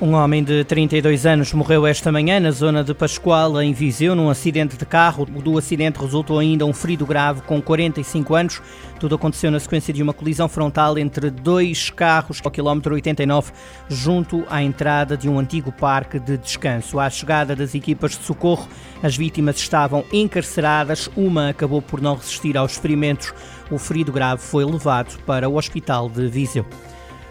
Um homem de 32 anos morreu esta manhã na zona de Pascoal, em Viseu, num acidente de carro. Do acidente resultou ainda um ferido grave com 45 anos. Tudo aconteceu na sequência de uma colisão frontal entre dois carros ao quilómetro 89, junto à entrada de um antigo parque de descanso. À chegada das equipas de socorro, as vítimas estavam encarceradas. Uma acabou por não resistir aos ferimentos. O ferido grave foi levado para o hospital de Viseu.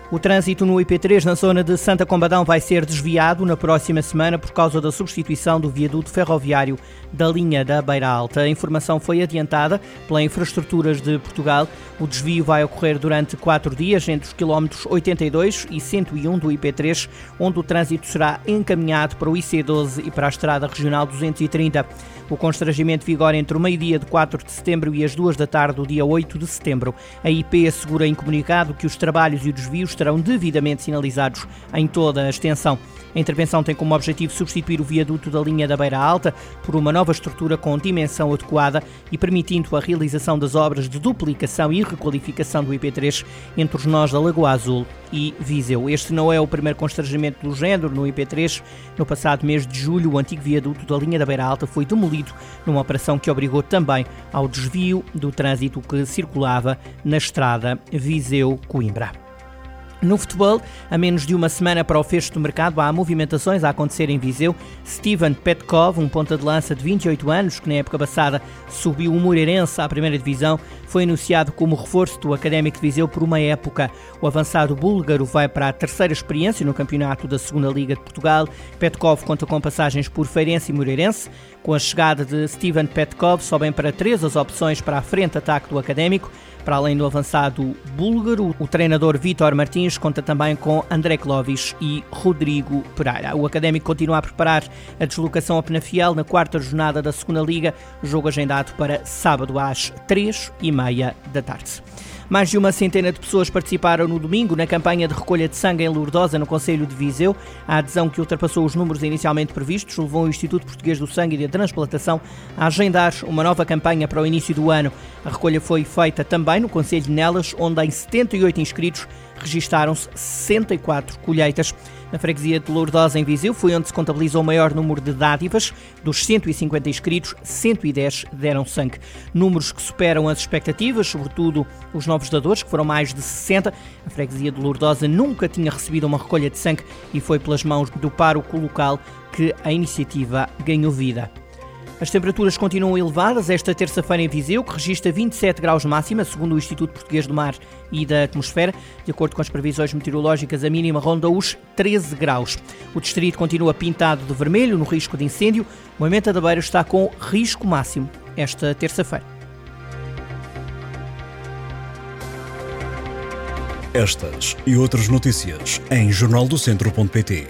O trânsito no IP3 na zona de Santa Combadão vai ser desviado na próxima semana por causa da substituição do viaduto ferroviário da linha da Beira Alta. A informação foi adiantada pela Infraestruturas de Portugal. O desvio vai ocorrer durante quatro dias entre os quilómetros 82 e 101 do IP3, onde o trânsito será encaminhado para o IC12 e para a Estrada Regional 230. O constrangimento vigora entre o meio-dia de 4 de setembro e as 2 da tarde do dia 8 de setembro. A IP assegura em comunicado que os trabalhos e os desvios estarão devidamente sinalizados em toda a extensão. A intervenção tem como objetivo substituir o viaduto da linha da Beira Alta por uma nova estrutura com dimensão adequada e permitindo a realização das obras de duplicação e requalificação do IP3 entre os nós da Lagoa Azul e Viseu. Este não é o primeiro constrangimento do género no IP3. No passado mês de julho, o antigo viaduto da linha da Beira Alta foi demolido numa operação que obrigou também ao desvio do trânsito que circulava na estrada Viseu-Coimbra. No futebol, a menos de uma semana para o fecho do mercado, há movimentações a acontecer em Viseu. Steven Petkov, um ponta de lança de 28 anos, que na época passada subiu o Moreirense à primeira divisão, foi anunciado como reforço do Académico de Viseu por uma época. O avançado búlgaro vai para a terceira experiência no campeonato da Segunda Liga de Portugal. Petkov conta com passagens por Feirense e Moreirense. Com a chegada de Steven Petkov, sobem para três as opções para a frente-ataque do Académico. Para além do avançado búlgaro, o treinador Vítor Martins conta também com André Clovis e Rodrigo Pereira. O Académico continua a preparar a deslocação ao Penafiel na quarta jornada da Segunda Liga, jogo agendado para sábado às três e meia da tarde. Mais de uma centena de pessoas participaram no domingo na campanha de recolha de sangue em Lourdosa, no Conselho de Viseu. A adesão que ultrapassou os números inicialmente previstos levou o Instituto Português do Sangue e da Transplantação a agendar uma nova campanha para o início do ano. A recolha foi feita também no Conselho de Nelas, onde em 78 inscritos registaram-se 64 colheitas. Na freguesia de Lourdosa, em Viseu, foi onde se contabilizou o maior número de dádivas. Dos 150 inscritos, 110 deram sangue. Números que superam as expectativas, sobretudo os novos dadores, que foram mais de 60. A freguesia de Lourdosa nunca tinha recebido uma recolha de sangue e foi pelas mãos do pároco local que a iniciativa ganhou vida. As temperaturas continuam elevadas esta terça-feira em Viseu, que registra 27 graus máxima, segundo o Instituto Português do Mar e da Atmosfera. De acordo com as previsões meteorológicas, a mínima ronda os 13 graus. O distrito continua pintado de vermelho no risco de incêndio. O Moimenta da Beira está com risco máximo esta terça-feira. Estas e outras notícias em jornaldocentro.pt.